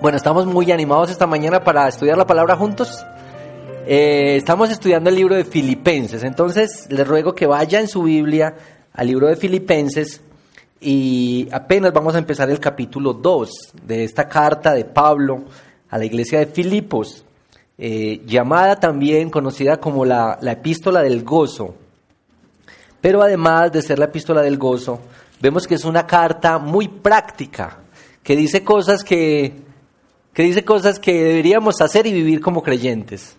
Bueno, estamos muy animados esta mañana para estudiar la palabra juntos. Eh, estamos estudiando el libro de Filipenses, entonces les ruego que vaya en su Biblia al libro de Filipenses y apenas vamos a empezar el capítulo 2 de esta carta de Pablo a la iglesia de Filipos, eh, llamada también conocida como la, la epístola del gozo. Pero además de ser la epístola del gozo, vemos que es una carta muy práctica, que dice cosas que, que dice cosas que deberíamos hacer y vivir como creyentes.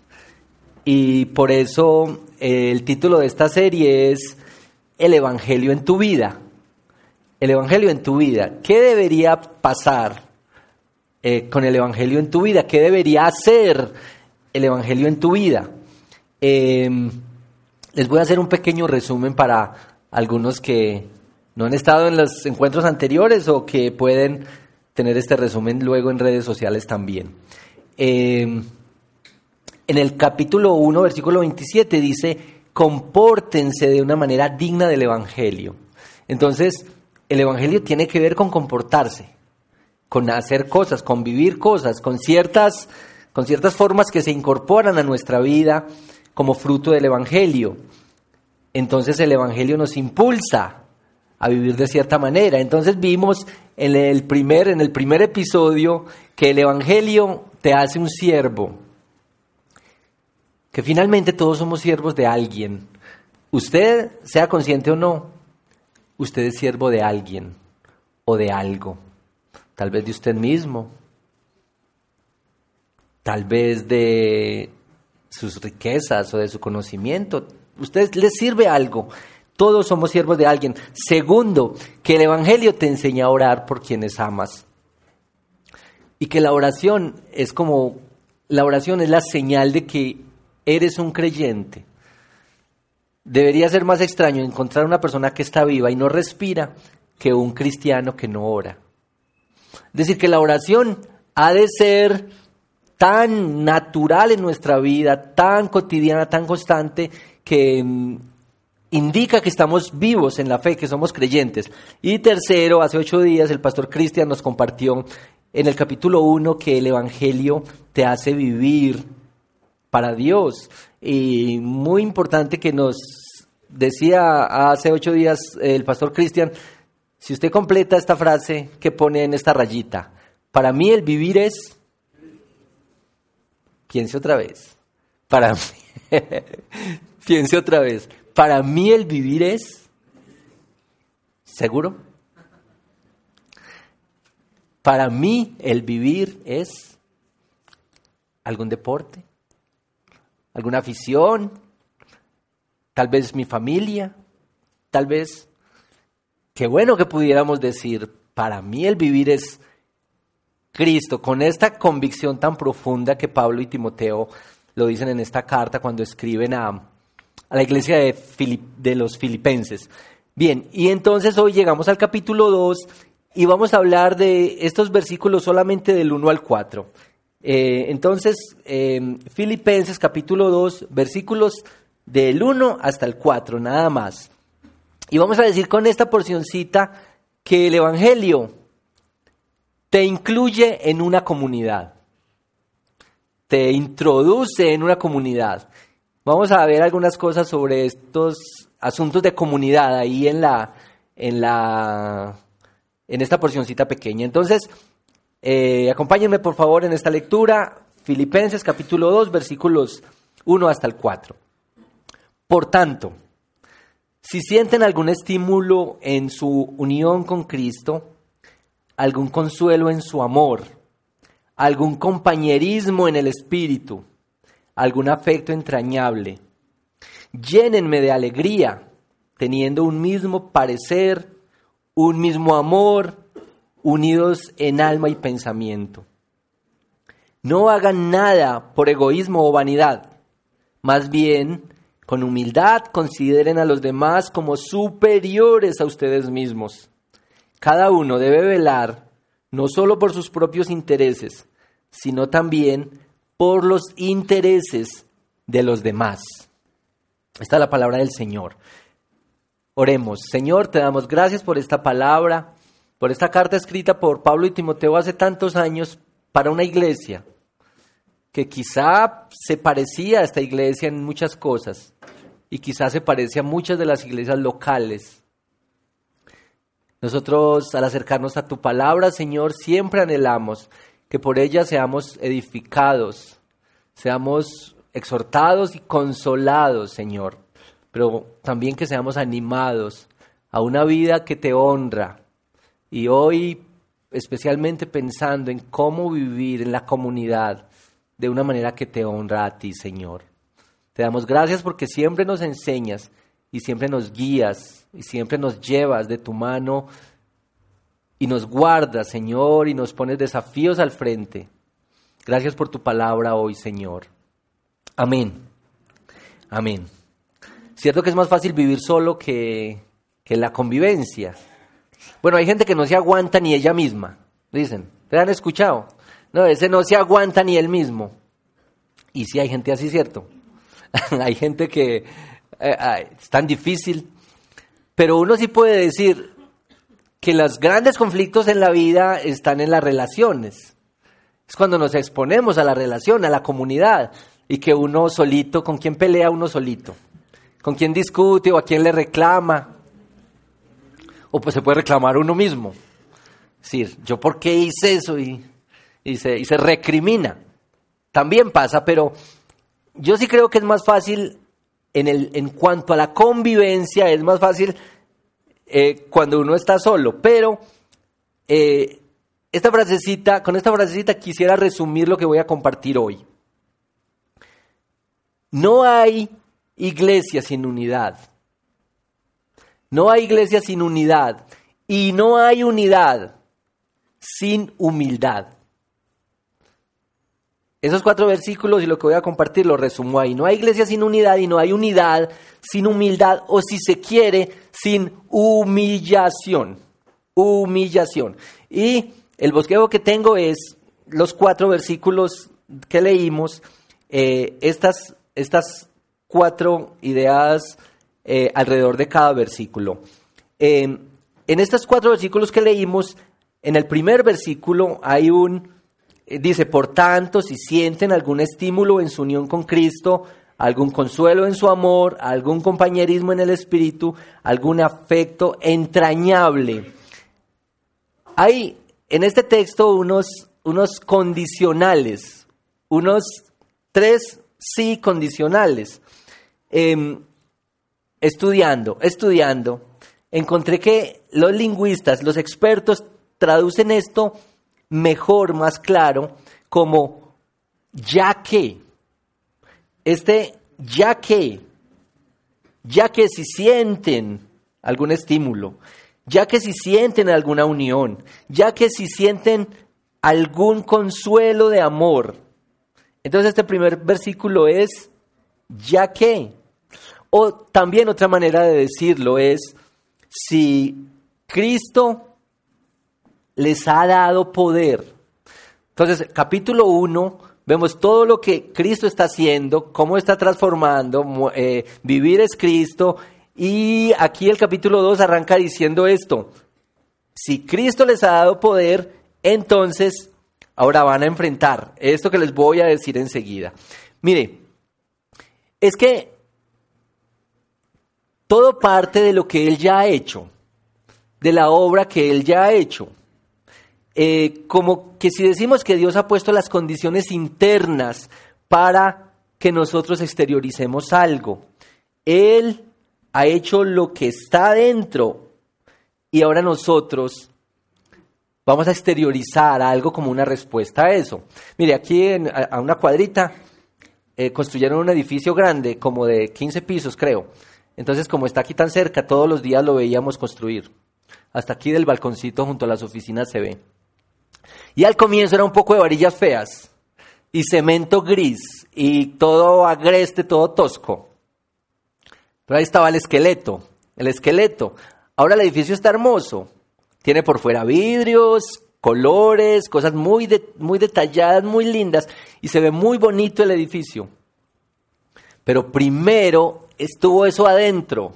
Y por eso eh, el título de esta serie es El Evangelio en tu vida. El Evangelio en tu vida. ¿Qué debería pasar eh, con el Evangelio en tu vida? ¿Qué debería hacer el Evangelio en tu vida? Em, les voy a hacer un pequeño resumen para algunos que no han estado en los encuentros anteriores o que pueden tener este resumen luego en redes sociales también. Em, en el capítulo 1, versículo 27 dice, compórtense de una manera digna del Evangelio. Entonces, el Evangelio tiene que ver con comportarse, con hacer cosas, con vivir cosas, con ciertas, con ciertas formas que se incorporan a nuestra vida como fruto del Evangelio. Entonces el Evangelio nos impulsa a vivir de cierta manera. Entonces vimos en el primer, en el primer episodio que el Evangelio te hace un siervo, que finalmente todos somos siervos de alguien. Usted, sea consciente o no, usted es siervo de alguien o de algo. Tal vez de usted mismo, tal vez de sus riquezas o de su conocimiento. Usted le sirve algo. Todos somos siervos de alguien. Segundo, que el Evangelio te enseña a orar por quienes amas. Y que la oración es como, la oración es la señal de que eres un creyente. Debería ser más extraño encontrar una persona que está viva y no respira que un cristiano que no ora. Es decir, que la oración ha de ser tan natural en nuestra vida, tan cotidiana, tan constante, que mm, indica que estamos vivos en la fe, que somos creyentes. Y tercero, hace ocho días el pastor Cristian nos compartió en el capítulo 1 que el Evangelio te hace vivir para Dios. Y muy importante que nos decía hace ocho días el pastor Cristian, si usted completa esta frase que pone en esta rayita, para mí el vivir es, piense otra vez, para mí, piense otra vez, para mí el vivir es, ¿seguro? Para mí el vivir es algún deporte, alguna afición, tal vez mi familia, tal vez, qué bueno que pudiéramos decir, para mí el vivir es Cristo, con esta convicción tan profunda que Pablo y Timoteo lo dicen en esta carta cuando escriben a, a la iglesia de, de los filipenses. Bien, y entonces hoy llegamos al capítulo 2 y vamos a hablar de estos versículos solamente del 1 al 4. Eh, entonces, eh, Filipenses capítulo 2, versículos del 1 hasta el 4, nada más. Y vamos a decir con esta porcioncita que el Evangelio te incluye en una comunidad, te introduce en una comunidad. Vamos a ver algunas cosas sobre estos asuntos de comunidad ahí en la, en la, en esta porcioncita pequeña. Entonces, eh, acompáñenme por favor en esta lectura, Filipenses capítulo 2, versículos 1 hasta el 4. Por tanto, si sienten algún estímulo en su unión con Cristo, algún consuelo en su amor, algún compañerismo en el Espíritu, algún afecto entrañable, llénenme de alegría, teniendo un mismo parecer, un mismo amor, unidos en alma y pensamiento. No hagan nada por egoísmo o vanidad, más bien, con humildad consideren a los demás como superiores a ustedes mismos. Cada uno debe velar no solo por sus propios intereses, sino también por los intereses de los demás. Esta es la palabra del Señor. Oremos, Señor, te damos gracias por esta palabra, por esta carta escrita por Pablo y Timoteo hace tantos años para una iglesia que quizá se parecía a esta iglesia en muchas cosas y quizá se parece a muchas de las iglesias locales. Nosotros al acercarnos a tu palabra, Señor, siempre anhelamos que por ella seamos edificados, seamos exhortados y consolados, Señor, pero también que seamos animados a una vida que te honra. Y hoy, especialmente pensando en cómo vivir en la comunidad, de una manera que te honra a ti, Señor. Te damos gracias porque siempre nos enseñas y siempre nos guías y siempre nos llevas de tu mano y nos guardas, Señor, y nos pones desafíos al frente. Gracias por tu palabra hoy, Señor. Amén. Amén. Cierto que es más fácil vivir solo que, que la convivencia. Bueno, hay gente que no se aguanta ni ella misma, dicen. ¿Te han escuchado? No, ese no se aguanta ni él mismo. Y sí hay gente así, ¿cierto? hay gente que eh, es tan difícil. Pero uno sí puede decir que los grandes conflictos en la vida están en las relaciones. Es cuando nos exponemos a la relación, a la comunidad, y que uno solito, ¿con quién pelea uno solito? ¿Con quién discute o a quién le reclama? O pues se puede reclamar uno mismo. Es decir, ¿yo por qué hice eso? Y y se, recrimina. También pasa, pero yo sí creo que es más fácil en, el, en cuanto a la convivencia, es más fácil eh, cuando uno está solo. Pero eh, esta frasecita, con esta frasecita quisiera resumir lo que voy a compartir hoy. No hay iglesia sin unidad. No hay iglesia sin unidad. Y no hay unidad sin humildad. Esos cuatro versículos y lo que voy a compartir lo resumo ahí. No hay iglesia sin unidad y no hay unidad sin humildad o si se quiere, sin humillación. Humillación. Y el bosquejo que tengo es los cuatro versículos que leímos, eh, estas, estas cuatro ideas eh, alrededor de cada versículo. en estos cuatro versículos que leímos, en el primer versículo hay un eh, dice, por tanto, si sienten algún estímulo en su unión con Cristo, algún consuelo en su amor, algún compañerismo en el espíritu, algún afecto entrañable. Hay en este texto unos, unos condicionales, unos tres sí condicionales. Em, estudiando, estudiando, encontré que los lingüistas, los expertos, traducen esto mejor, más claro, como ya que. Este ya que, ya que si sienten algún estímulo, ya que si sienten alguna unión, ya que si sienten algún consuelo de amor. Entonces este primer versículo es ya que. O también otra manera de decirlo es si Cristo les ha dado poder. Entonces, capítulo 1, vemos todo lo que Cristo está haciendo, cómo está transformando, eh, vivir es Cristo, y aquí el capítulo 2 arranca diciendo esto, si Cristo les ha dado poder, entonces ahora van a enfrentar esto que les voy a decir enseguida. Mire, es que todo parte de lo que Él ya ha hecho, de la obra que Él ya ha hecho. Eh, como que si decimos que Dios ha puesto las condiciones internas para que nosotros exterioricemos algo. Él ha hecho lo que está dentro y ahora nosotros vamos a exteriorizar algo como una respuesta a eso. Mire, aquí a, una cuadrita eh, construyeron un edificio grande, como de 15 pisos creo. Entonces, como está aquí tan cerca, todos los días lo veíamos construir. Hasta aquí del balconcito junto a las oficinas se ve. Y al comienzo era un poco de varillas feas y cemento gris y todo agreste, todo tosco. Pero ahí estaba el esqueleto, el esqueleto. Ahora el edificio está hermoso. Tiene por fuera vidrios, colores, cosas muy, muy detalladas, muy lindas y se ve muy bonito el edificio. Pero primero estuvo eso adentro.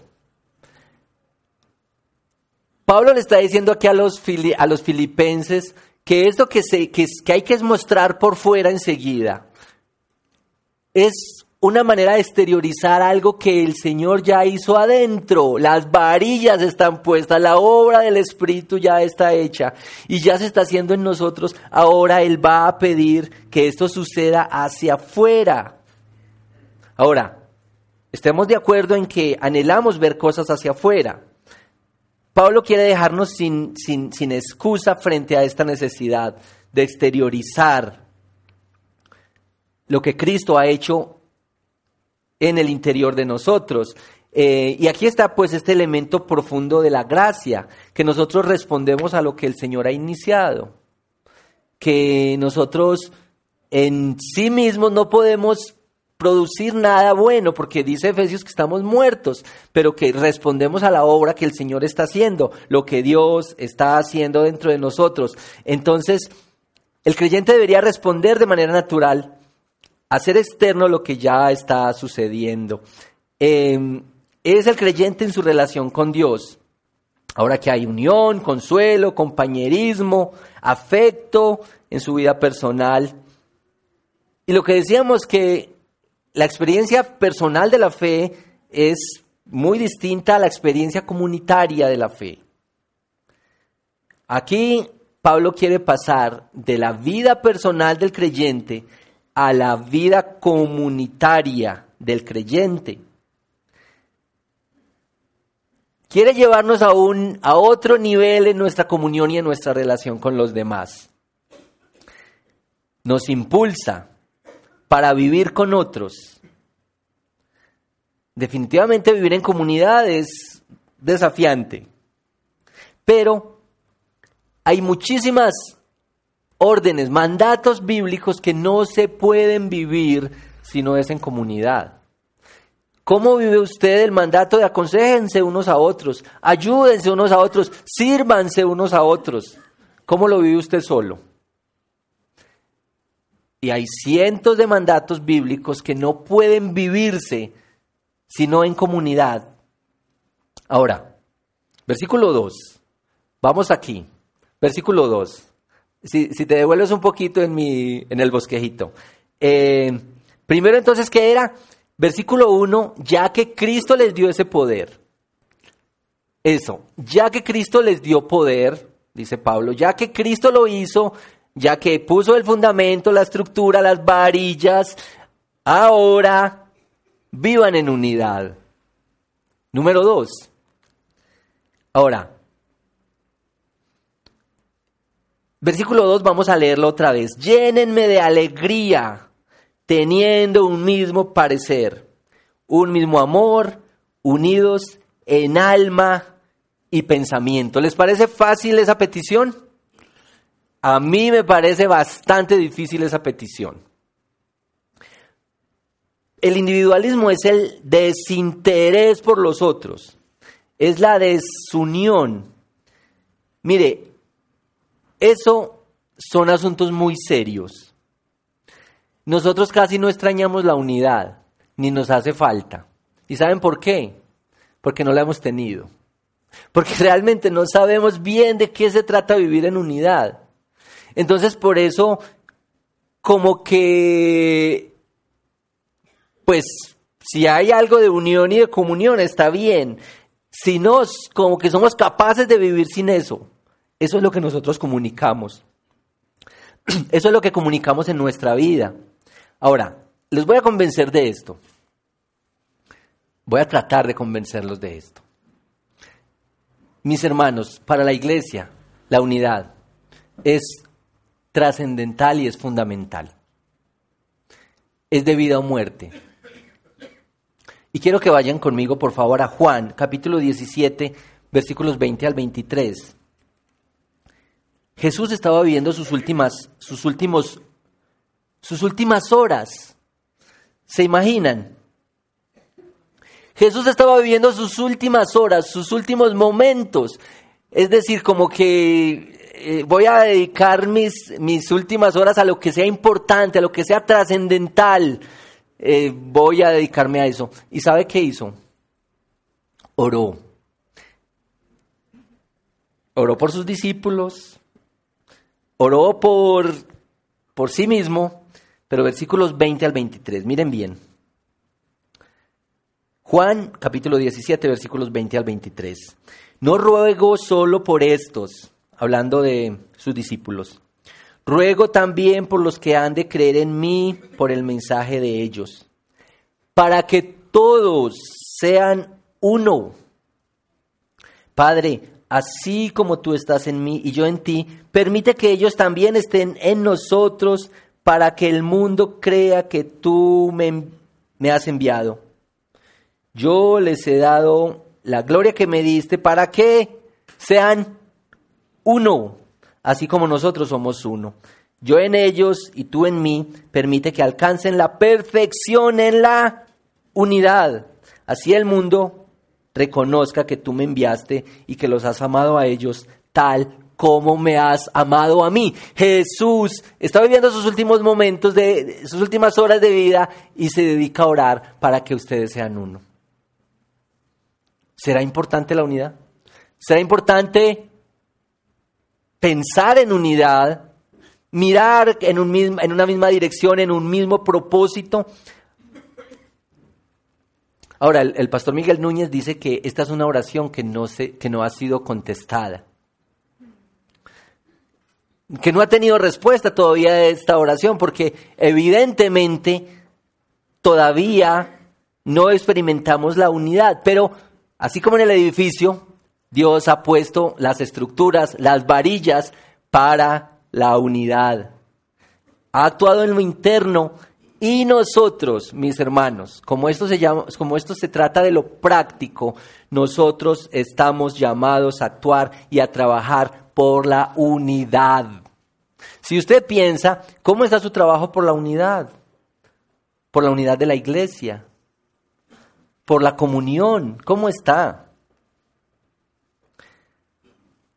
Pablo le está diciendo aquí a los, a los filipenses que esto que, se, que, que hay que mostrar por fuera enseguida es una manera de exteriorizar algo que el Señor ya hizo adentro. Las varillas están puestas, la obra del Espíritu ya está hecha y ya se está haciendo en nosotros. Ahora Él va a pedir que esto suceda hacia afuera. Ahora, estemos de acuerdo en que anhelamos ver cosas hacia afuera. Pablo quiere dejarnos sin, sin, sin excusa frente a esta necesidad de exteriorizar lo que Cristo ha hecho en el interior de nosotros. Eh, y aquí está pues este elemento profundo de la gracia, que nosotros respondemos a lo que el Señor ha iniciado, que nosotros en sí mismos no podemos producir nada bueno, porque dice Efesios que estamos muertos, pero que respondemos a la obra que el Señor está haciendo, lo que Dios está haciendo dentro de nosotros. Entonces, el creyente debería responder de manera natural hacer externo lo que ya está sucediendo. Em, es el creyente en su relación con Dios. Ahora que hay unión, consuelo, compañerismo, afecto en su vida personal. Y lo que decíamos que la experiencia personal de la fe es muy distinta a la experiencia comunitaria de la fe. Aquí Pablo quiere pasar de la vida personal del creyente a la vida comunitaria del creyente. Quiere llevarnos a, un, a otro nivel en nuestra comunión y en nuestra relación con los demás. Nos impulsa para vivir con otros. Definitivamente vivir en comunidad es desafiante, pero hay muchísimas órdenes, mandatos bíblicos que no se pueden vivir si no es en comunidad. ¿Cómo vive usted el mandato de aconsejense unos a otros, ayúdense unos a otros, sírvanse unos a otros? ¿Cómo lo vive usted solo? Y hay cientos de mandatos bíblicos que no pueden vivirse sino en comunidad. Ahora, versículo 2. Vamos aquí. Versículo 2 si, te devuelves un poquito en, mi, en el bosquejito. Eh, primero entonces, ¿qué era? Versículo 1, ya que Cristo les dio ese poder. Eso, ya que Cristo les dio poder, dice Pablo, ya que Cristo lo hizo, ya que puso el fundamento, la estructura, las varillas, ahora vivan en unidad. Número 2. Ahora, Versículo 2, vamos a leerlo otra vez. Llénenme de alegría, teniendo un mismo parecer, un mismo amor, unidos en alma y pensamiento. ¿Les parece fácil esa petición? A mí me parece bastante difícil esa petición. El individualismo es el desinterés por los otros, es la desunión. Mire, eso son asuntos muy serios. Nosotros casi no extrañamos la unidad, ni nos hace falta. ¿Y saben por qué? Porque no la hemos tenido. Porque realmente no sabemos bien de qué se trata vivir en unidad. Entonces por eso, como que, pues, si hay algo de unión y de comunión, está bien. Si no, como que somos capaces de vivir sin eso. Eso es lo que nosotros comunicamos. Eso es lo que comunicamos en nuestra vida. Ahora, les voy a convencer de esto. Voy a tratar de convencerlos de esto. Mis hermanos, para la iglesia, la unidad es trascendental y es fundamental. Es de vida o muerte. Y quiero que vayan conmigo, por favor, a Juan, capítulo 17, versículos 20 al 23. Jesús estaba viviendo sus últimas, sus últimos, sus últimas horas. ¿Se imaginan? Jesús estaba viviendo sus últimas horas, sus últimos momentos. Es decir, como que eh, voy a dedicar mis, mis, últimas horas a lo que sea importante, a lo que sea trascendental. Eh, voy a dedicarme a eso. ¿Y sabe qué hizo? Oró. Oró por sus discípulos, oró por, por sí mismo, pero versículos 20 al 23, miren bien. Juan capítulo 17, versículos 20 al 23. No ruego solo por estos, hablando de sus discípulos. Ruego también por los que han de creer en mí por el mensaje de ellos, para que todos sean uno. Padre, así como tú estás en mí y yo en ti, permite que ellos también estén en nosotros para que el mundo crea que tú me, me has enviado. Yo les he dado la gloria que me diste para que sean uno, así como nosotros somos uno. Yo en ellos y tú en mí, permite que alcancen la perfección en la unidad. Así el mundo reconozca que tú me enviaste y que los has amado a ellos tal como me has amado a mí. Jesús está viviendo sus últimos momentos de sus últimas horas de vida y se dedica a orar para que ustedes sean uno. ¿Será importante la unidad? ¿Será importante pensar en unidad, mirar en, un en una misma dirección, en un mismo propósito? Ahora, el, pastor Miguel Núñez dice que esta es una oración que no, se, que no ha sido contestada. Que no ha tenido respuesta todavía a esta oración, porque evidentemente todavía no experimentamos la unidad. Pero Así como en el edificio, Dios ha puesto las estructuras, las varillas para la unidad. Ha actuado en lo interno y nosotros, mis hermanos, como esto se llama, como esto se trata de lo práctico, nosotros estamos llamados a actuar y a trabajar por la unidad. Si usted piensa, ¿cómo está su trabajo por la unidad? Por la unidad de la iglesia, por la comunión. ¿Cómo está?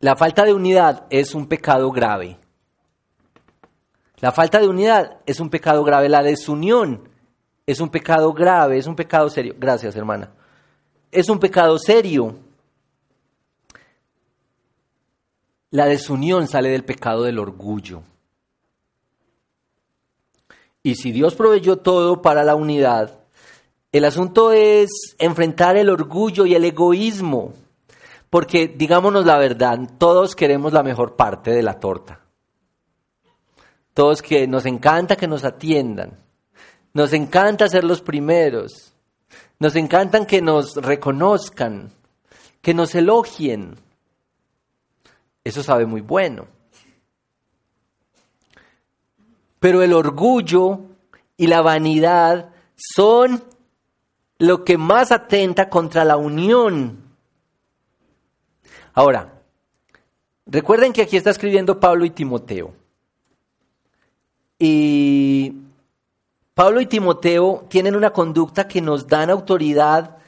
La falta de unidad es un pecado grave. La falta de unidad es un pecado grave. La desunión es un pecado grave, es un pecado serio. Gracias, hermana. Es un pecado serio. La desunión sale del pecado del orgullo. Y si Dios proveyó todo para la unidad, el asunto es enfrentar el orgullo y el egoísmo, porque digámonos la verdad, todos queremos la mejor parte de la torta. Todos que nos encanta que nos atiendan, nos encanta ser los primeros, nos encantan que nos reconozcan, que nos elogien. Eso sabe muy bueno. Pero el orgullo y la vanidad son lo que más atenta contra la unión. Ahora, recuerden que aquí está escribiendo Pablo y Timoteo. Y Pablo y Timoteo tienen una conducta que nos dan autoridad,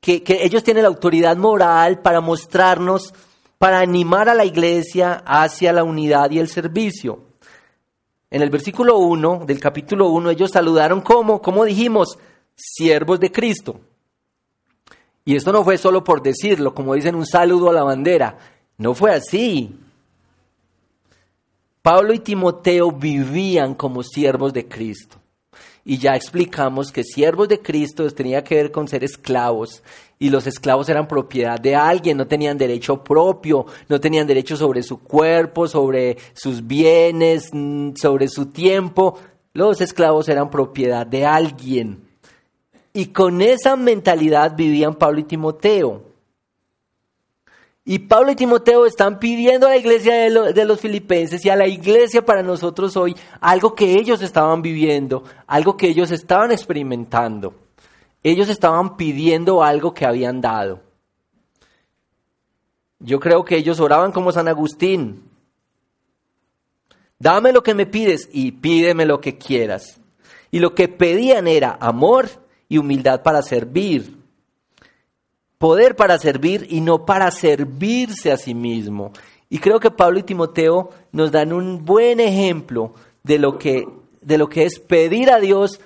que, ellos tienen la autoridad moral para mostrarnos, para animar a la iglesia hacia la unidad y el servicio. En el versículo 1 del capítulo 1 ellos saludaron como, como dijimos, siervos de Cristo. Y esto no fue solo por decirlo, como dicen un saludo a la bandera. No fue así. Pablo y Timoteo vivían como siervos de Cristo. Y ya explicamos que siervos de Cristo tenía que ver con ser esclavos. Y los esclavos eran propiedad de alguien, no tenían derecho propio, no tenían derecho sobre su cuerpo, sobre sus bienes, mm, sobre su tiempo. Los esclavos eran propiedad de alguien. Y con esa mentalidad vivían Pablo y Timoteo. Y Pablo y Timoteo están pidiendo a la iglesia de, los filipenses y a la iglesia para nosotros hoy algo que ellos estaban viviendo, algo que ellos estaban experimentando. Ellos estaban pidiendo algo que habían dado. Yo creo que ellos oraban como San Agustín. Dame lo que me pides y pídeme lo que quieras. Y lo que pedían era amor y humildad para servir. Poder para servir y no para servirse a sí mismo. Y creo que Pablo y Timoteo nos dan un buen ejemplo de lo que, de lo que es pedir a Dios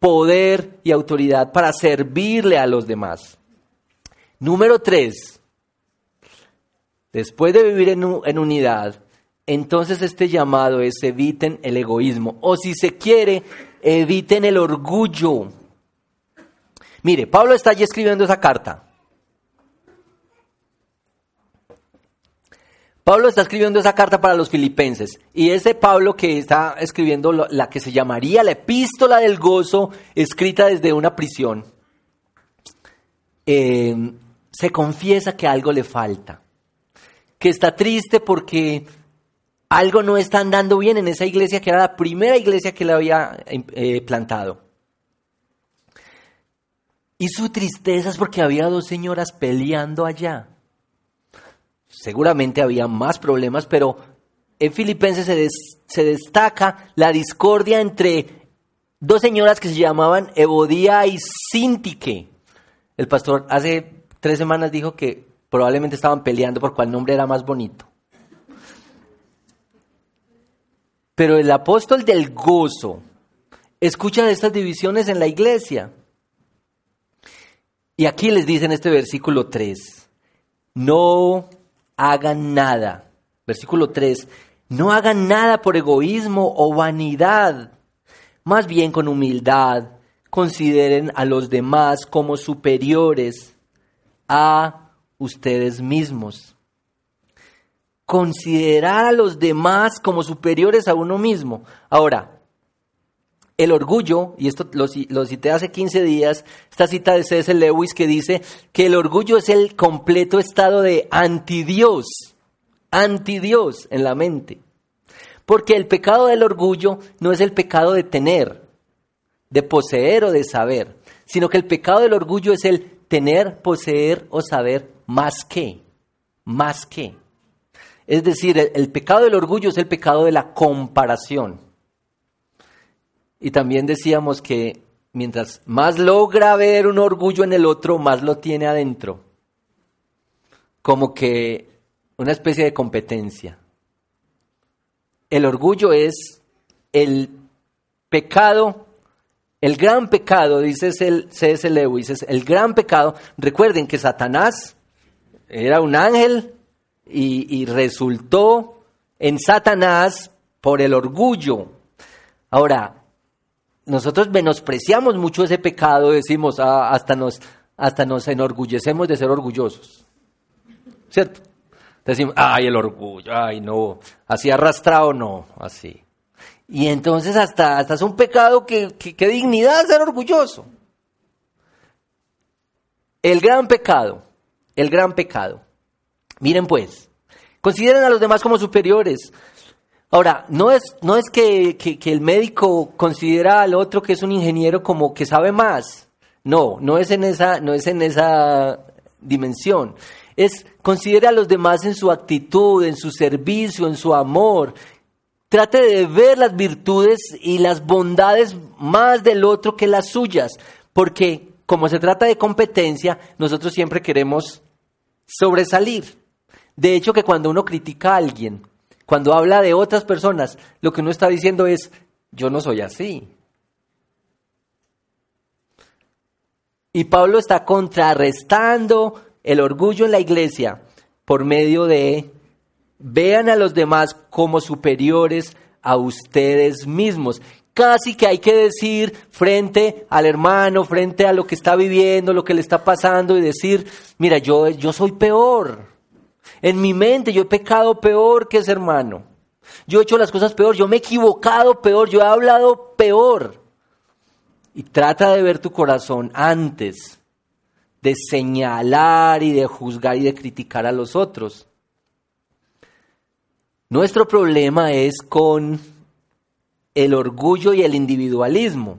poder y autoridad para servirle a los demás. Número tres, después de vivir en, en unidad, entonces este llamado es eviten el egoísmo o si se quiere, eviten el orgullo. Mire, Pablo está allí escribiendo esa carta. Pablo está escribiendo esa carta para los filipenses y ese Pablo que está escribiendo la que se llamaría la epístola del gozo, escrita desde una prisión, eh, se confiesa que algo le falta, que está triste porque algo no está andando bien en esa iglesia que era la primera iglesia que le había eh, plantado. Y su tristeza es porque había dos señoras peleando allá seguramente había más problemas, pero en Filipenses se, destaca la discordia entre dos señoras que se llamaban Evodía y Sintique. El pastor hace tres semanas dijo que probablemente estaban peleando por cuál nombre era más bonito. Pero el apóstol del gozo escucha de estas divisiones en la iglesia. Y aquí les dice en este versículo 3, no hagan nada. Versículo 3, no hagan nada por egoísmo o vanidad, más bien con humildad consideren a los demás como superiores a ustedes mismos. Considerar a los demás como superiores a uno mismo. Ahora, el orgullo, y esto lo, cité hace 15 días, esta cita de C.S. Lewis que dice que el orgullo es el completo estado de antidios, antidios en la mente. Porque el pecado del orgullo no es el pecado de tener, de poseer o de saber, sino que el pecado del orgullo es el tener, poseer o saber más que, más que. Es decir, el pecado del orgullo es el pecado de la comparación. Y también decíamos que mientras más logra ver un orgullo en el otro, más lo tiene adentro. Como que una especie de competencia. El orgullo es el pecado, el gran pecado, dice C.S. Lewis, es el gran pecado. Recuerden que Satanás era un ángel y, y resultó en Satanás por el orgullo. Ahora, nosotros menospreciamos mucho ese pecado, decimos, ah, hasta, nos, hasta nos enorgullecemos de ser orgullosos. ¿Cierto? Decimos, ay, el orgullo, ay, no, así arrastrado, no, así. Y entonces hasta, hasta es un pecado que, dignidad ser orgulloso. El gran pecado, el gran pecado. Miren pues, consideren a los demás como superiores. Ahora, no es, no es que, el médico considera al otro que es un ingeniero como que sabe más. No, no es en esa, no es en esa dimensión. Es considera a los demás en su actitud, en su servicio, en su amor. Trate de ver las virtudes y las bondades más del otro que las suyas, porque como se trata de competencia, nosotros siempre queremos sobresalir. De hecho, que cuando uno critica a alguien, cuando habla de otras personas, lo que uno está diciendo es, yo no soy así. Y Pablo está contrarrestando el orgullo en la iglesia por medio de vean a los demás como superiores a ustedes mismos. Casi que hay que decir frente al hermano, frente a lo que está viviendo, lo que le está pasando y decir, mira, yo, yo soy peor. En mi mente yo he pecado peor que ese hermano. Yo he hecho las cosas peor, yo me he equivocado peor, yo he hablado peor. Y trata de ver tu corazón antes de señalar y de juzgar y de criticar a los otros. Nuestro problema es con el orgullo y el individualismo.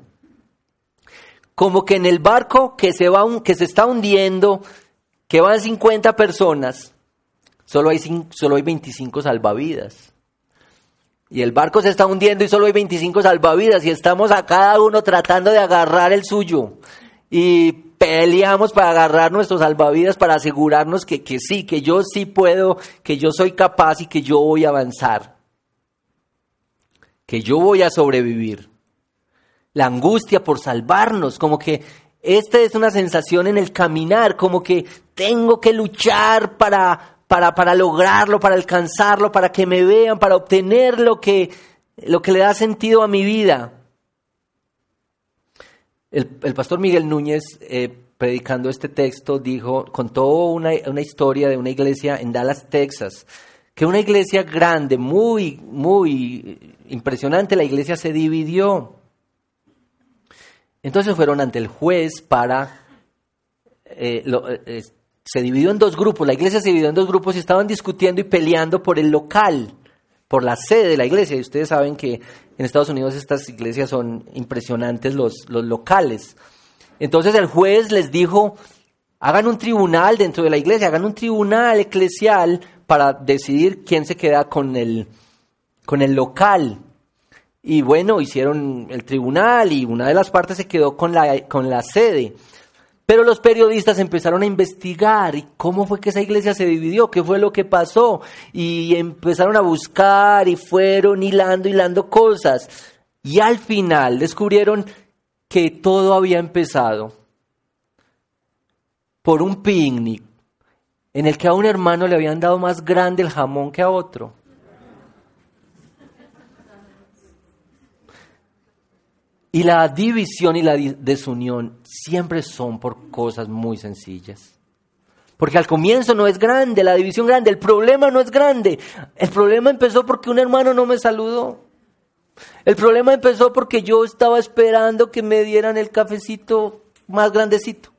Como que en el barco que se, va, que se está hundiendo, que van 50 personas, Solo hay, solo hay 25 salvavidas. Y el barco se está hundiendo y solo hay 25 salvavidas y estamos a cada uno tratando de agarrar el suyo. Y peleamos para agarrar nuestros salvavidas para asegurarnos que, que sí, que yo sí puedo, que yo soy capaz y que yo voy a avanzar. Que yo voy a sobrevivir. La angustia por salvarnos, como que esta es una sensación en el caminar, como que tengo que luchar para, para, para lograrlo, para alcanzarlo, para que me vean, para obtener lo que, lo que le da sentido a mi vida. El, pastor Miguel Núñez, eh, predicando este texto, dijo, contó una, una historia de una iglesia en Dallas, Texas, que una iglesia grande, muy, muy impresionante, la iglesia se dividió. Entonces fueron ante el juez para... Eh, eh, se dividió en dos grupos, la iglesia se dividió en dos grupos y estaban discutiendo y peleando por el local, por la sede de la iglesia. Y ustedes saben que en Estados Unidos estas iglesias son impresionantes los, locales. Entonces el juez les dijo, hagan un tribunal dentro de la iglesia, hagan un tribunal eclesial para decidir quién se queda con el, con el local. Y bueno, hicieron el tribunal y una de las partes se quedó con la, con la sede. Pero los periodistas empezaron a investigar y cómo fue que esa iglesia se dividió, qué fue lo que pasó. Y empezaron a buscar y fueron hilando, hilando cosas. Y al final descubrieron que todo había empezado por un picnic en el que a un hermano le habían dado más grande el jamón que a otro. Y la división y la desunión siempre son por cosas muy sencillas. Porque al comienzo no es grande, la división grande, el problema no es grande. El problema empezó porque un hermano no me saludó. El problema empezó porque yo estaba esperando que me dieran el cafecito más grandecito.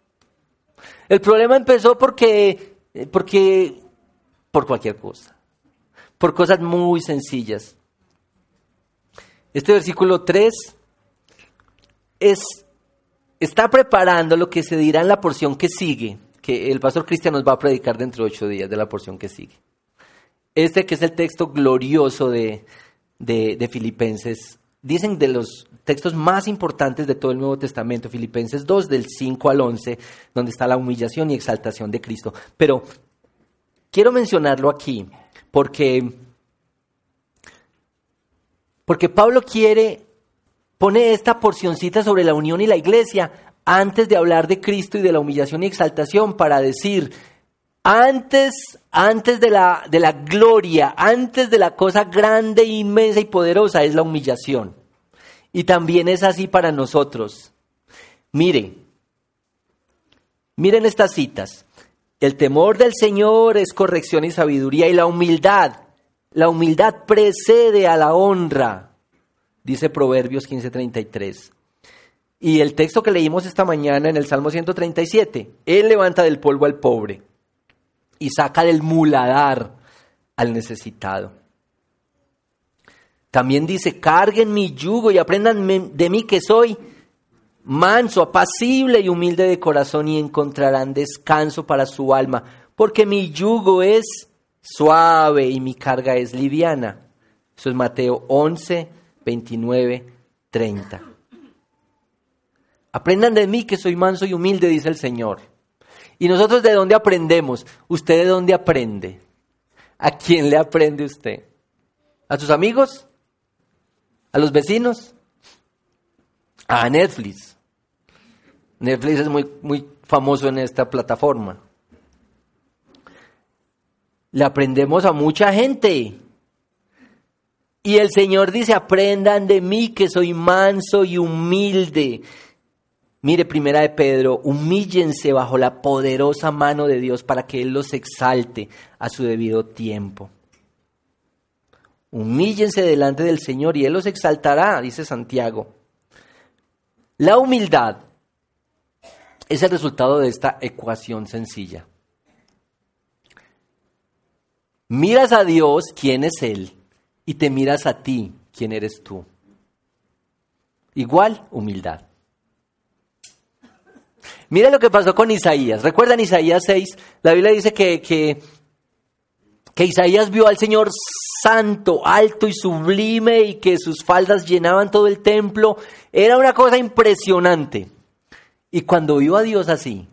El problema empezó porque, porque, por cualquier cosa, por cosas muy sencillas. Este versículo 3 es, está preparando lo que se dirá en la porción que sigue, que el pastor Cristian nos va a predicar dentro de ocho días de la porción que sigue. Este que es el texto glorioso de, de, Filipenses, dicen de los textos más importantes de todo el Nuevo Testamento, Filipenses 2 del 5 al 11, donde está la humillación y exaltación de Cristo. Pero quiero mencionarlo aquí porque, porque Pablo quiere pone esta porcioncita sobre la unión y la iglesia antes de hablar de Cristo y de la humillación y exaltación para decir, antes, antes de la, de la gloria, antes de la cosa grande, inmensa y poderosa es la humillación. Y también es así para nosotros. Mire, miren estas citas. El temor del Señor es corrección y sabiduría y la humildad. La humildad precede a la honra dice Proverbios 15:33. Y el texto que leímos esta mañana en el Salmo 137, Él levanta del polvo al pobre y saca del muladar al necesitado. También dice, carguen mi yugo y aprendan de mí que soy manso, apacible y humilde de corazón y encontrarán descanso para su alma, porque mi yugo es suave y mi carga es liviana. Eso es Mateo 11, 29, 30. Aprendan de mí que soy manso y humilde, dice el Señor. ¿Y nosotros de dónde aprendemos? ¿Usted de dónde aprende? ¿A quién le aprende usted? ¿A sus amigos? ¿A los vecinos? A Netflix. Netflix es muy, muy famoso en esta plataforma. Le aprendemos a mucha gente. Y el Señor dice, aprendan de mí que soy manso y humilde. Mire, primera de Pedro, humíllense bajo la poderosa mano de Dios para que Él los exalte a su debido tiempo. Humíllense delante del Señor y Él los exaltará, dice Santiago. La humildad es el resultado de esta ecuación sencilla. Miras a Dios, ¿quién es Él? Y te miras a ti, quién eres tú. Igual, humildad. Mira lo que pasó con Isaías. ¿Recuerdan Isaías 6? La Biblia dice que, que, que Isaías vio al Señor santo, alto y sublime y que sus faldas llenaban todo el templo. Era una cosa impresionante. Y cuando vio a Dios así,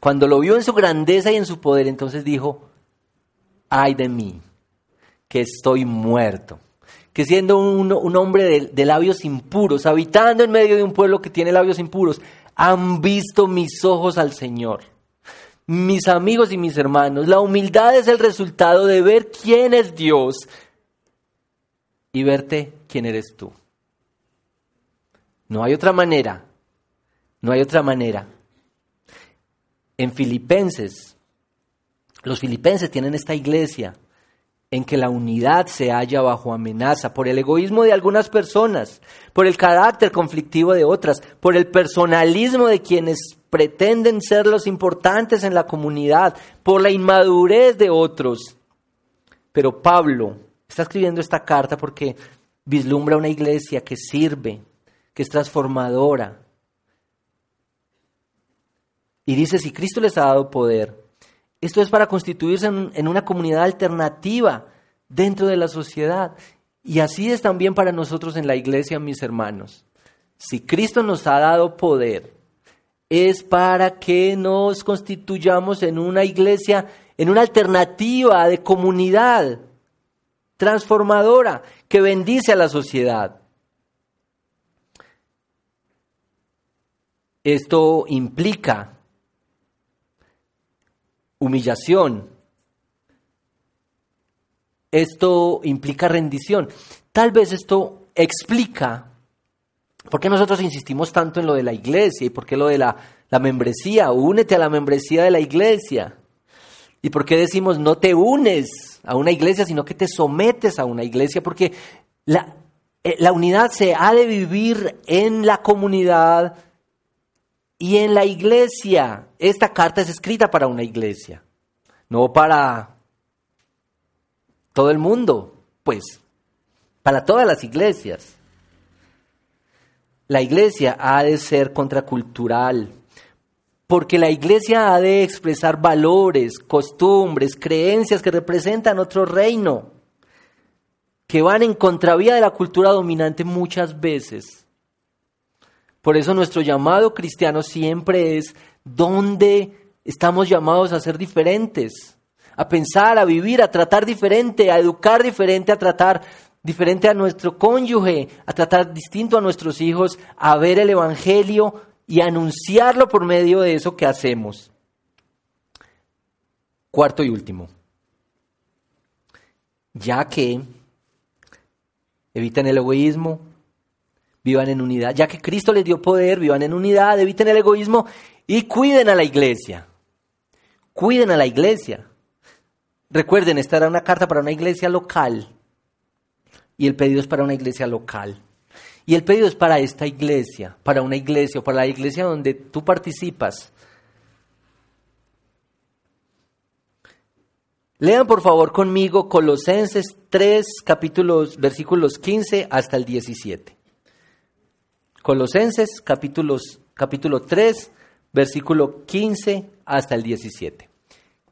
cuando lo vio en su grandeza y en su poder, entonces dijo, ay de mí, que estoy muerto. Que siendo un, hombre de, labios impuros, habitando en medio de un pueblo que tiene labios impuros, han visto mis ojos al Señor. mis amigos y mis hermanos, la humildad es el resultado de ver quién es Dios y verte quién eres tú. No hay otra manera, no hay otra manera. En Filipenses, los filipenses tienen esta iglesia en que la unidad se halla bajo amenaza por el egoísmo de algunas personas, por el carácter conflictivo de otras, por el personalismo de quienes pretenden ser los importantes en la comunidad, por la inmadurez de otros. Pero Pablo está escribiendo esta carta porque vislumbra una iglesia que sirve, que es transformadora. Y dice, si Cristo les ha dado poder, esto es para constituirse en, una comunidad alternativa dentro de la sociedad. Y así es también para nosotros en la iglesia, mis hermanos. Si Cristo nos ha dado poder, es para que nos constituyamos en una iglesia, en una alternativa de comunidad transformadora que bendice a la sociedad. Esto implica humillación. Esto implica rendición. Tal vez esto explica por qué nosotros insistimos tanto en lo de la iglesia y por qué lo de la, la membresía. Únete a la membresía de la iglesia. ¿Y por qué decimos no te unes a una iglesia, sino que te sometes a una iglesia? Porque la, eh, la unidad se ha de vivir en la comunidad y en la iglesia, esta carta es escrita para una iglesia, no para todo el mundo, pues, para todas las iglesias. La iglesia ha de ser contracultural, porque la iglesia ha de expresar valores, costumbres, creencias que representan otro reino, que van en contravía de la cultura dominante muchas veces. Por eso nuestro llamado cristiano siempre es dónde estamos llamados a ser diferentes, a pensar, a vivir, a tratar diferente, a educar diferente, a tratar diferente a nuestro cónyuge, a tratar distinto a nuestros hijos, a ver el Evangelio y anunciarlo por medio de eso que hacemos. Cuarto y último, ya que evitan el egoísmo, vivan en unidad. Ya que Cristo les dio poder, vivan en unidad, eviten el egoísmo y cuiden a la iglesia. Cuiden a la iglesia. Recuerden, esta era una carta para una iglesia local y el pedido es para una iglesia local. Y el pedido es para esta iglesia, para una iglesia o para la iglesia donde tú participas. Lean por favor conmigo Colosenses 3, capítulos, versículos 15 hasta el 17. Colosenses capítulos, capítulo 3, versículo 15 hasta el 17.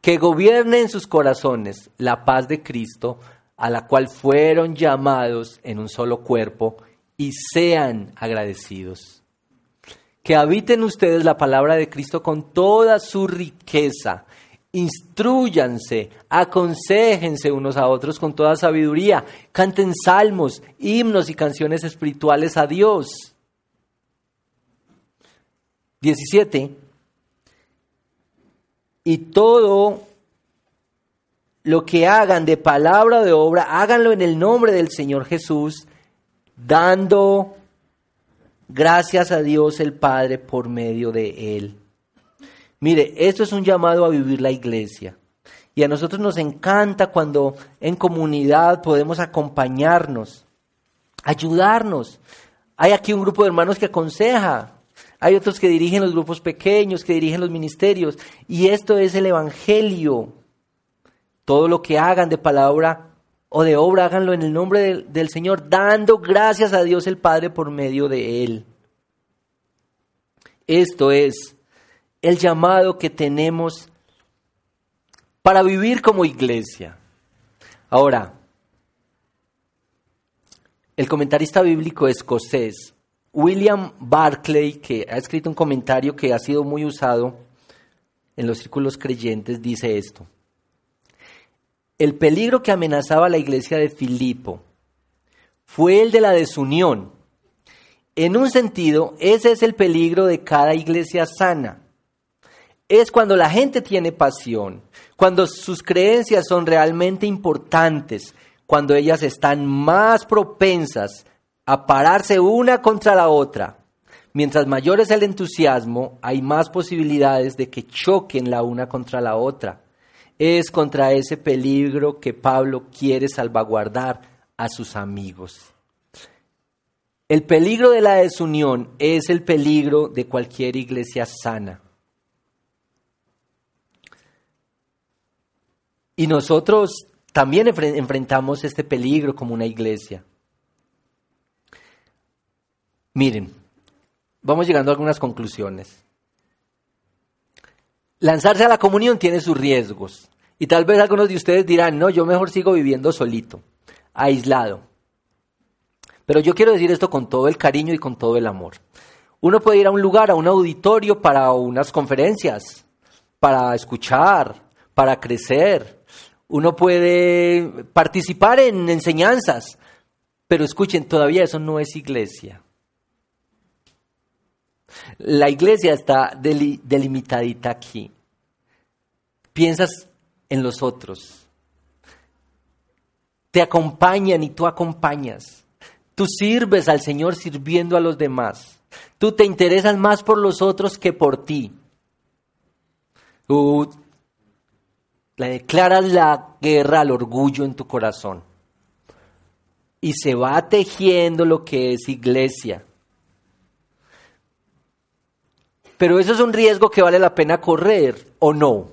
Que gobierne en sus corazones la paz de Cristo, a la cual fueron llamados en un solo cuerpo, y sean agradecidos. Que habiten ustedes la palabra de Cristo con toda su riqueza. Instruyanse, aconsejense unos a otros con toda sabiduría, canten salmos, himnos y canciones espirituales a Dios 17. Y todo lo que hagan de palabra o de obra, háganlo en el nombre del Señor Jesús, dando gracias a Dios el Padre por medio de Él. Mire, esto es un llamado a vivir la iglesia. Y a nosotros nos encanta cuando en comunidad podemos acompañarnos, ayudarnos. Hay aquí un grupo de hermanos que aconseja, hay otros que dirigen los grupos pequeños, que dirigen los ministerios. Y esto es el Evangelio. Todo lo que hagan de palabra o de obra, háganlo en el nombre del, del Señor, dando gracias a Dios el Padre por medio de Él. Esto es el llamado que tenemos para vivir como iglesia. Ahora, el comentarista bíblico escocés William Barclay, que ha escrito un comentario que ha sido muy usado en los círculos creyentes, dice esto. El peligro que amenazaba la iglesia de Filipo fue el de la desunión. En un sentido, ese es el peligro de cada iglesia sana. es cuando la gente tiene pasión, cuando sus creencias son realmente importantes, cuando ellas están más propensas a pararse una contra la otra. Mientras mayor es el entusiasmo, hay más posibilidades de que choquen la una contra la otra. Es contra ese peligro que Pablo quiere salvaguardar a sus amigos. El peligro de la desunión es el peligro de cualquier iglesia sana. Y nosotros también enfrentamos este peligro como una iglesia. Miren, vamos llegando a algunas conclusiones. Lanzarse a la comunión tiene sus riesgos. Y tal vez algunos de ustedes dirán, no, yo mejor sigo viviendo solito, aislado. Pero yo quiero decir esto con todo el cariño y con todo el amor. Uno puede ir a un lugar, a un auditorio para unas conferencias, para escuchar, para crecer, uno puede participar en enseñanzas, pero escuchen, todavía eso no es iglesia. La iglesia está delimitadita aquí. Piensas en los otros. Te acompañan y tú acompañas. Tú sirves al Señor sirviendo a los demás. Tú te interesas más por los otros que por ti. Tú declaras la guerra al orgullo en tu corazón. Y se va tejiendo lo que es iglesia. Pero eso es un riesgo que vale la pena correr o no.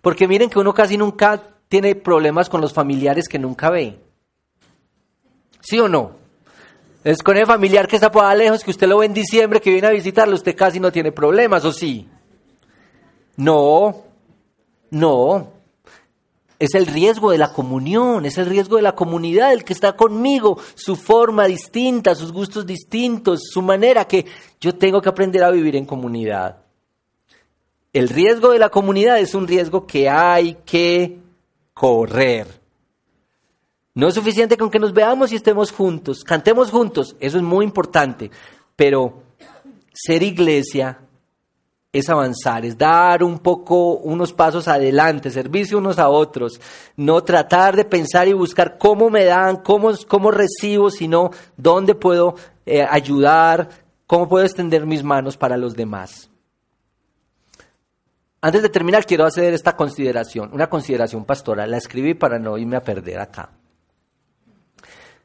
Porque miren que uno casi nunca tiene problemas con los familiares que nunca ve. ¿Sí o no? Es con el familiar que está por lejos, que usted lo ve en diciembre, que viene a visitarlo, usted casi no tiene problemas, ¿o sí? No, no, es el riesgo de la comunión, es el riesgo de la comunidad, el que está conmigo, su forma distinta, sus gustos distintos, su manera que yo tengo que aprender a vivir en comunidad. El riesgo de la comunidad es un riesgo que hay que correr. No es suficiente con que nos veamos y estemos juntos, cantemos juntos, eso es muy importante, pero ser iglesia es avanzar, es dar un poco unos pasos adelante, servirse unos a otros, no tratar de pensar y buscar cómo me dan, cómo, cómo recibo, sino dónde puedo eh, ayudar, cómo puedo extender mis manos para los demás. Antes de terminar, quiero hacer esta consideración, una consideración pastoral, la escribí para no irme a perder acá.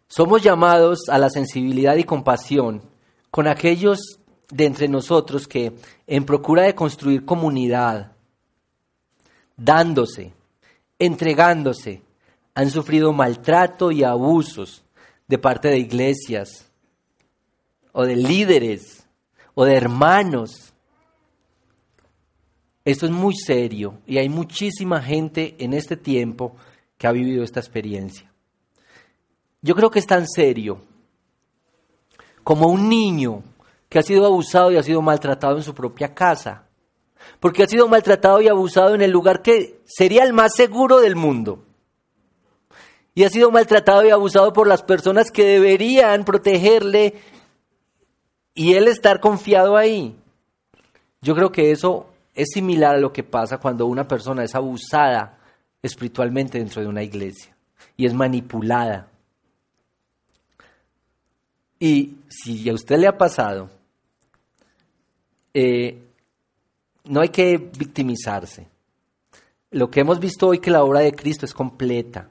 Somos llamados a la sensibilidad y compasión con aquellos de entre nosotros que en procura de construir comunidad, dándose, entregándose, han sufrido maltrato y abusos de parte de iglesias o de líderes o de hermanos. Esto es muy serio y hay muchísima gente en este tiempo que ha vivido esta experiencia. Yo creo que es tan serio como un niño que ha sido abusado y ha sido maltratado en su propia casa. Porque ha sido maltratado y abusado en el lugar que sería el más seguro del mundo. Y ha sido maltratado y abusado por las personas que deberían protegerle y él estar confiado ahí. Yo creo que eso es similar a lo que pasa cuando una persona es abusada espiritualmente dentro de una iglesia y es manipulada. Y si a usted le ha pasado, eh, no hay que victimizarse. Lo que hemos visto hoy que la obra de Cristo es completa,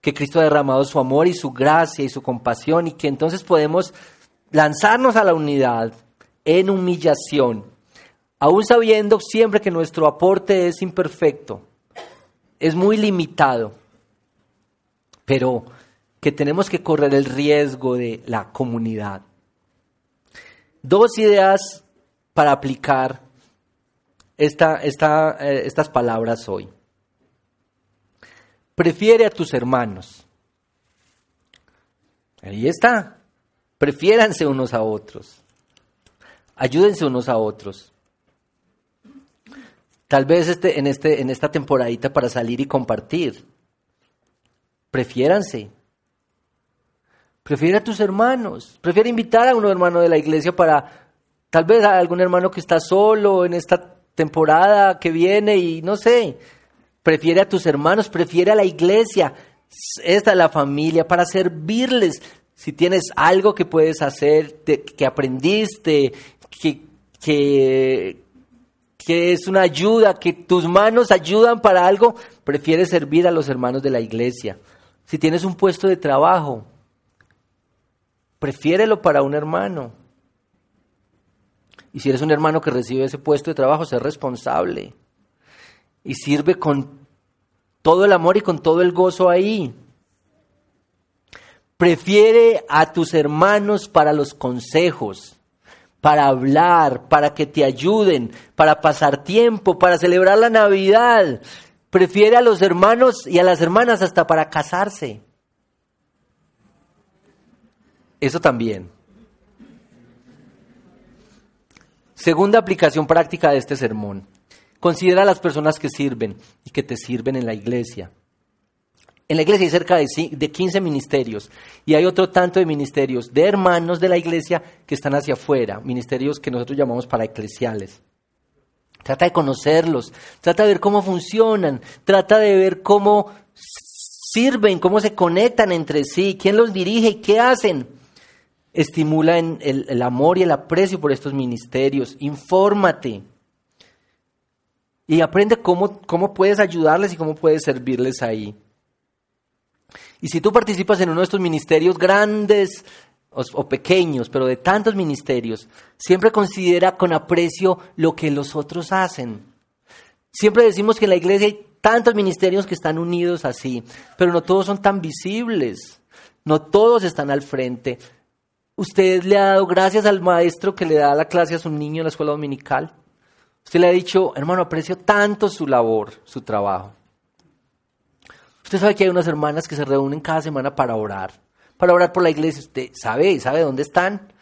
que Cristo ha derramado su amor y su gracia y su compasión y que entonces podemos lanzarnos a la unidad en humillación, aún sabiendo siempre que nuestro aporte es imperfecto, es muy limitado, pero que tenemos que correr el riesgo de la comunidad. Dos ideas para aplicar esta, eh, estas palabras hoy. Prefiere a tus hermanos. Ahí está. Prefiéranse unos a otros. Ayúdense unos a otros. Tal vez este, en, este, en esta temporadita para salir y compartir. Prefiéranse. Prefiere a tus hermanos. Prefiere invitar a un hermano de la iglesia para Tal vez algún hermano que está solo en esta temporada que viene y no sé, prefiere a tus hermanos, prefiere a la iglesia. Esta es la familia para servirles. Si tienes algo que puedes hacer, que aprendiste, que, que, es una ayuda, que tus manos ayudan para algo, prefiere servir a los hermanos de la iglesia. Si tienes un puesto de trabajo, prefiérelo para un hermano. Y si eres un hermano que recibe ese puesto de trabajo, sé responsable. Y sirve con todo el amor y con todo el gozo ahí. Prefiere a tus hermanos para los consejos, para hablar, para que te ayuden, para pasar tiempo, para celebrar la Navidad. Prefiere a los hermanos y a las hermanas hasta para casarse. Eso también. Segunda aplicación práctica de este sermón. Considera a las personas que sirven y que te sirven en la iglesia. En la iglesia hay cerca de 15 ministerios y hay otro tanto de ministerios de hermanos de la iglesia que están hacia afuera, ministerios que nosotros llamamos para eclesiales. Trata de conocerlos, trata de ver cómo funcionan, trata de ver cómo sirven, cómo se conectan entre sí, quién los dirige y qué hacen estimula el, amor y el aprecio por estos ministerios. Infórmate. Y aprende cómo, cómo puedes ayudarles y cómo puedes servirles ahí. Y si tú participas en uno de estos ministerios grandes o, pequeños, pero de tantos ministerios, siempre considera con aprecio lo que los otros hacen. Siempre decimos que en la iglesia hay tantos ministerios que están unidos así, pero no todos son tan visibles, no todos están al frente. Usted le ha dado gracias al maestro que le da la clase a su niño en la escuela dominical. Usted le ha dicho, hermano, aprecio tanto su labor, su trabajo. Usted sabe que hay unas hermanas que se reúnen cada semana para orar, para orar por la iglesia. Usted sabe, sabe dónde están.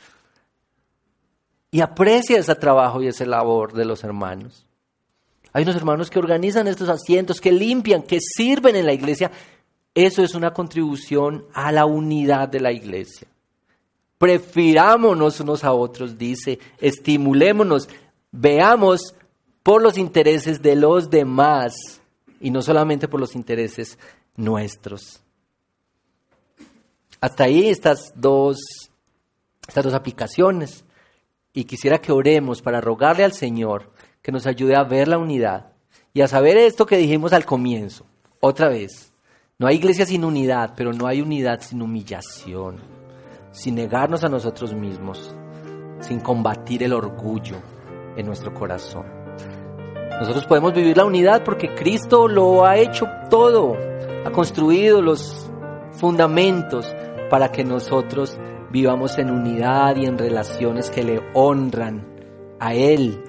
Y aprecia ese trabajo y esa labor de los hermanos. Hay unos hermanos que organizan estos asientos, que limpian, que sirven en la iglesia. Eso es una contribución a la unidad de la iglesia. Prefirámonos unos a otros, dice, estimulémonos, veamos por los intereses de los demás y no solamente por los intereses nuestros. Hasta ahí estas dos, estas dos aplicaciones. Y quisiera que oremos para rogarle al Señor que nos ayude a ver la unidad y a saber esto que dijimos al comienzo. Otra vez, no hay iglesia sin unidad, pero no hay unidad sin humillación sin negarnos a nosotros mismos, sin combatir el orgullo en nuestro corazón. Nosotros podemos vivir la unidad porque Cristo lo ha hecho todo, ha construido los fundamentos para que nosotros vivamos en unidad y en relaciones que le honran a Él